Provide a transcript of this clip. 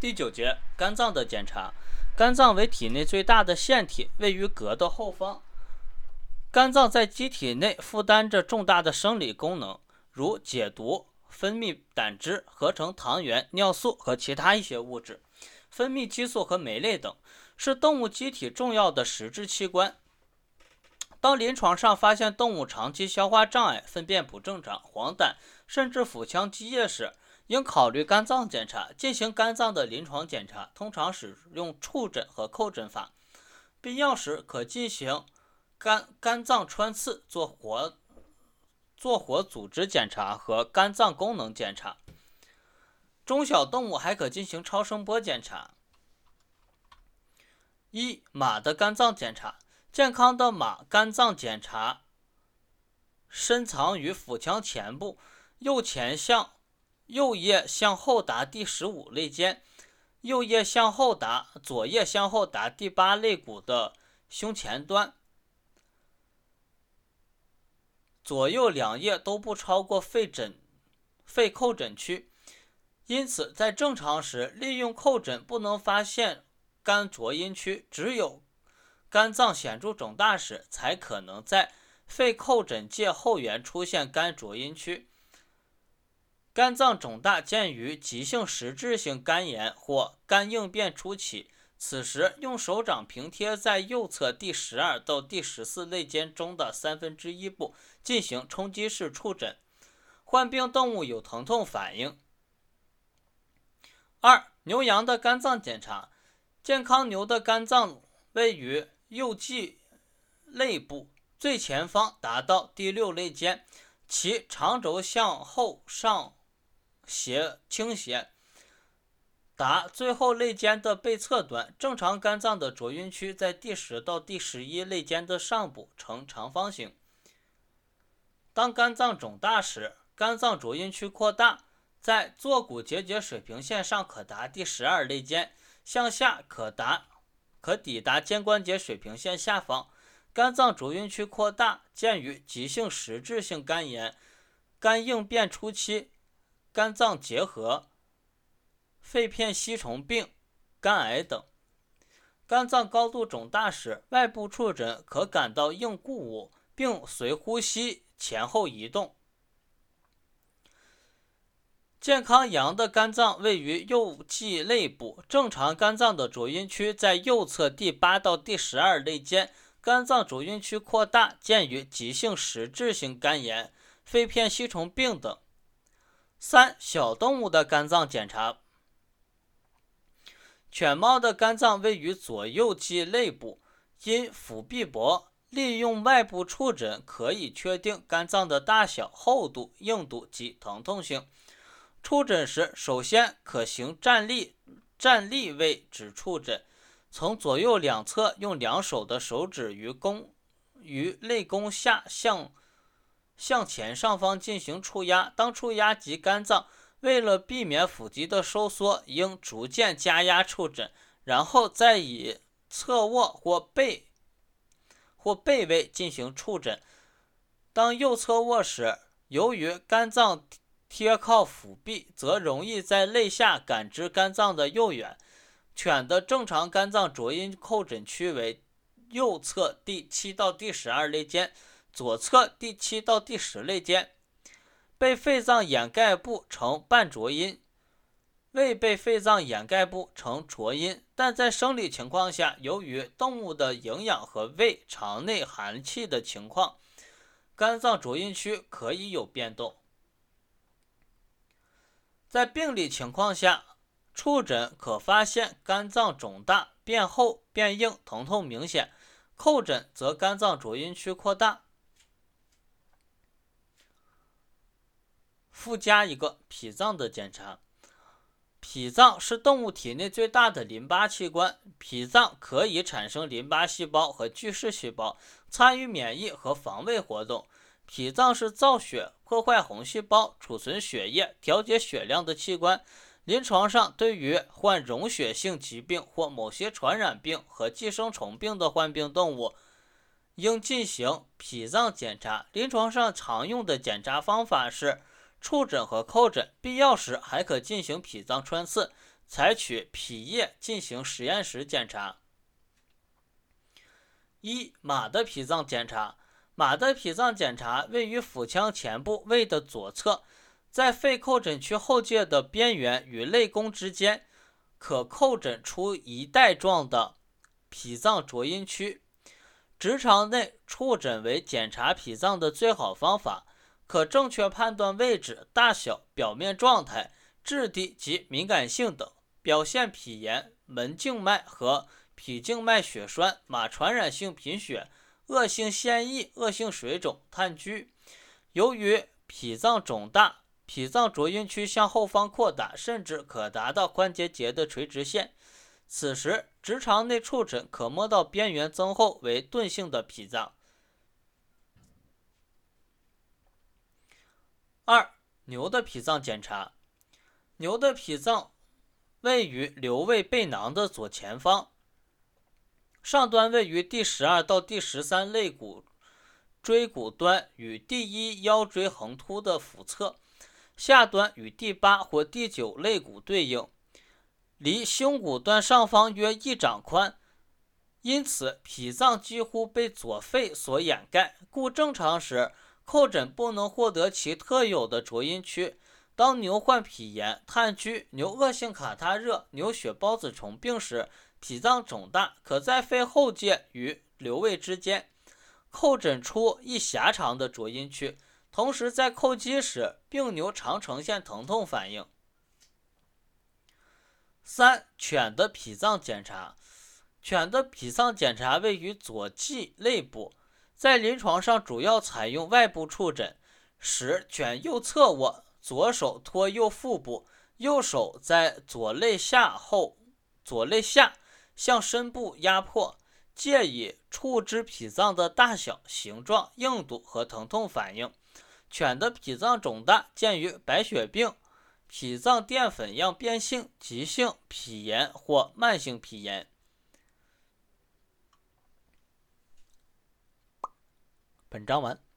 第九节，肝脏的检查。肝脏为体内最大的腺体，位于膈的后方。肝脏在机体内负担着重大的生理功能，如解毒、分泌胆汁、合成糖原、尿素和其他一些物质，分泌激素和酶类等，是动物机体重要的实质器官。当临床上发现动物长期消化障碍、粪便不正常、黄疸，甚至腹腔积液时，应考虑肝脏检查。进行肝脏的临床检查，通常使用触诊和叩诊法，必要时可进行肝肝脏穿刺做活做活组织检查和肝脏功能检查。中小动物还可进行超声波检查。一、马的肝脏检查。健康的马肝脏检查深藏于腹腔前部，右前向右叶向后达第十五肋间，右叶向后达，左叶向后达第八肋骨的胸前端，左右两叶都不超过肺诊肺叩诊区。因此，在正常时，利用叩诊不能发现肝浊阴区，只有。肝脏显著肿大时，才可能在肺叩诊界后缘出现肝浊阴区。肝脏肿大见于急性实质性肝炎或肝硬变初期，此时用手掌平贴在右侧第十二到第十四肋间中的三分之一部进行冲击式触诊。患病动物有疼痛反应。二、牛羊的肝脏检查，健康牛的肝脏位于。右际肋部最前方达到第六肋间，其长轴向后上斜倾斜，达最后肋间的背侧端。正常肝脏的浊晕区在第十到第十一肋间的上部，呈长方形。当肝脏肿大时，肝脏浊晕区扩大，在坐骨结节水平线上可达第十二肋间，向下可达。可抵达肩关节水平线下方，肝脏浊晕区扩大见于急性实质性肝炎、肝应变初期、肝脏结核、肺片吸虫病、肝癌等。肝脏高度肿大时，外部触诊可感到硬固物，并随呼吸前后移动。健康羊的肝脏位于右际肋部，正常肝脏的浊晕区在右侧第八到第十二肋间。肝脏浊晕区扩大见于急性实质性肝炎、肺片吸虫病等。三、小动物的肝脏检查。犬猫的肝脏位于左右肌肋部，因腹壁薄，利用外部触诊可以确定肝脏的大小、厚度、硬度及疼痛性。触诊时，首先可行站立站立位置触诊，从左右两侧用两手的手指于弓于肋弓下向向前上方进行触压。当触压及肝脏，为了避免腹肌的收缩，应逐渐加压触诊，然后再以侧卧或背或背位进行触诊。当右侧卧时，由于肝脏。贴靠腹壁，则容易在肋下感知肝脏的右缘。犬的正常肝脏浊音叩诊区为右侧第七到第十二肋间，左侧第七到第十肋间。被肺脏掩盖部呈半浊音，未被肺脏掩盖部呈浊音。但在生理情况下，由于动物的营养和胃肠内寒气的情况，肝脏浊音区可以有变动。在病理情况下，触诊可发现肝脏肿大、变厚、变硬、疼痛明显；叩诊则肝脏浊音区扩大。附加一个脾脏的检查。脾脏是动物体内最大的淋巴器官，脾脏可以产生淋巴细胞和巨噬细胞，参与免疫和防卫活动。脾脏是造血、破坏红细胞、储存血液、调节血量的器官。临床上，对于患溶血性疾病或某些传染病和寄生虫病的患病动物，应进行脾脏检查。临床上常用的检查方法是触诊和叩诊，必要时还可进行脾脏穿刺。采取脾液进行实验室检查。一、马的脾脏检查。马的脾脏检查位于腹腔前部胃的左侧，在肺叩诊区后界的边缘与肋弓之间，可叩诊出一带状的脾脏浊音区。直肠内触诊为检查脾脏的最好方法，可正确判断位置、大小、表面状态、质地及敏感性等。表现脾炎、门静脉和脾静脉血栓、马传染性贫血。恶性腺液、恶性水肿、炭疽。由于脾脏肿大，脾脏浊音区向后方扩大，甚至可达到关节节的垂直线。此时，直肠内触诊可摸到边缘增厚为钝性的脾脏。二、牛的脾脏检查。牛的脾脏位于瘤胃背囊的左前方。上端位于第十二到第十三肋骨椎骨端与第一腰椎横突的腹侧，下端与第八或第九肋骨对应，离胸骨端上方约一掌宽，因此脾脏几乎被左肺所掩盖，故正常时叩诊不能获得其特有的浊音区。当牛患脾炎、炭疽、牛恶性卡他热、牛血孢子虫病时，脾脏肿大，可在肺后界与瘤胃之间叩诊出一狭长的浊音区，同时在叩击时，病牛常呈现疼痛反应。三、犬的脾脏检查。犬的脾脏检查位于左际肋部，在临床上主要采用外部触诊，使犬右侧卧。左手托右腹部，右手在左肋下后左肋下向深部压迫，借以触知脾脏的大小、形状、硬度和疼痛反应。犬的脾脏肿大见于白血病、脾脏淀粉样变性、急性脾炎或慢性脾炎。本章完。